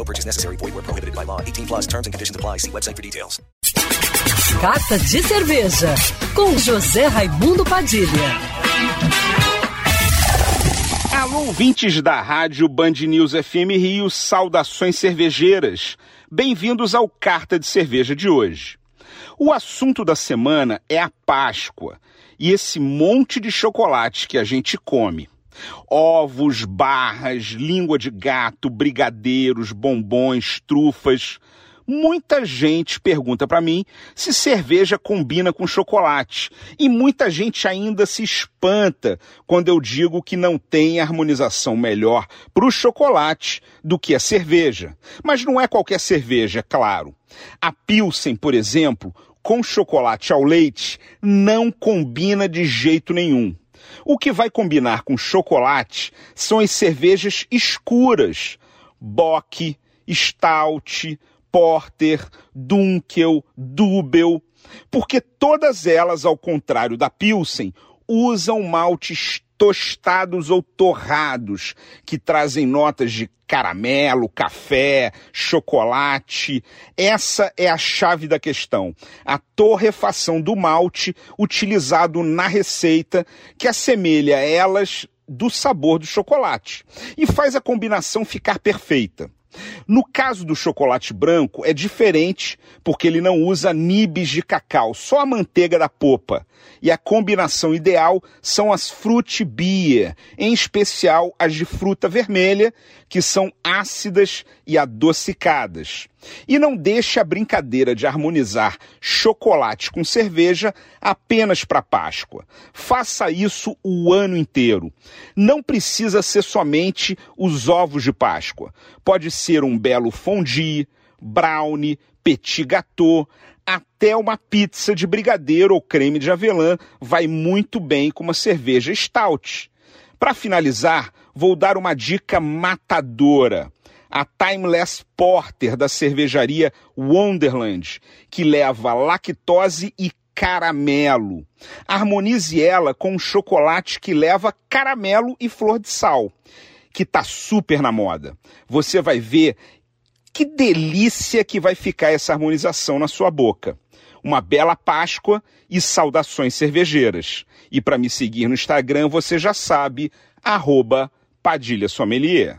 No purchase necessary. Void where prohibited by law. 18 plus terms and conditions apply. See website for details. Carta de Cerveja, com José Raimundo Padilha. Alô, ouvintes da rádio Band News FM Rio, saudações cervejeiras. Bem-vindos ao Carta de Cerveja de hoje. O assunto da semana é a Páscoa e esse monte de chocolate que a gente come. Ovos, barras, língua de gato, brigadeiros, bombons, trufas. Muita gente pergunta para mim se cerveja combina com chocolate. E muita gente ainda se espanta quando eu digo que não tem harmonização melhor para o chocolate do que a cerveja. Mas não é qualquer cerveja, é claro. A Pilsen, por exemplo, com chocolate ao leite, não combina de jeito nenhum. O que vai combinar com chocolate são as cervejas escuras, Bock, Stout, Porter, Dunkel, Dubel, porque todas elas, ao contrário da Pilsen, usam maltes tostados ou torrados, que trazem notas de caramelo, café, chocolate. Essa é a chave da questão. A torrefação do malte utilizado na receita, que assemelha elas do sabor do chocolate e faz a combinação ficar perfeita. No caso do chocolate branco, é diferente porque ele não usa nibs de cacau, só a manteiga da popa. E a combinação ideal são as beer, em especial as de fruta vermelha, que são ácidas e adocicadas. E não deixe a brincadeira de harmonizar chocolate com cerveja apenas para Páscoa. Faça isso o ano inteiro. Não precisa ser somente os ovos de Páscoa. Pode ser um belo fondue, brownie, petit gâteau, até uma pizza de brigadeiro ou creme de avelã vai muito bem com uma cerveja stout. Para finalizar, vou dar uma dica matadora. A Timeless Porter da cervejaria Wonderland, que leva lactose e caramelo. Harmonize ela com um chocolate que leva caramelo e flor de sal, que tá super na moda. Você vai ver que delícia que vai ficar essa harmonização na sua boca. Uma bela Páscoa e saudações cervejeiras. E para me seguir no Instagram, você já sabe, arroba Padilha Sommelier.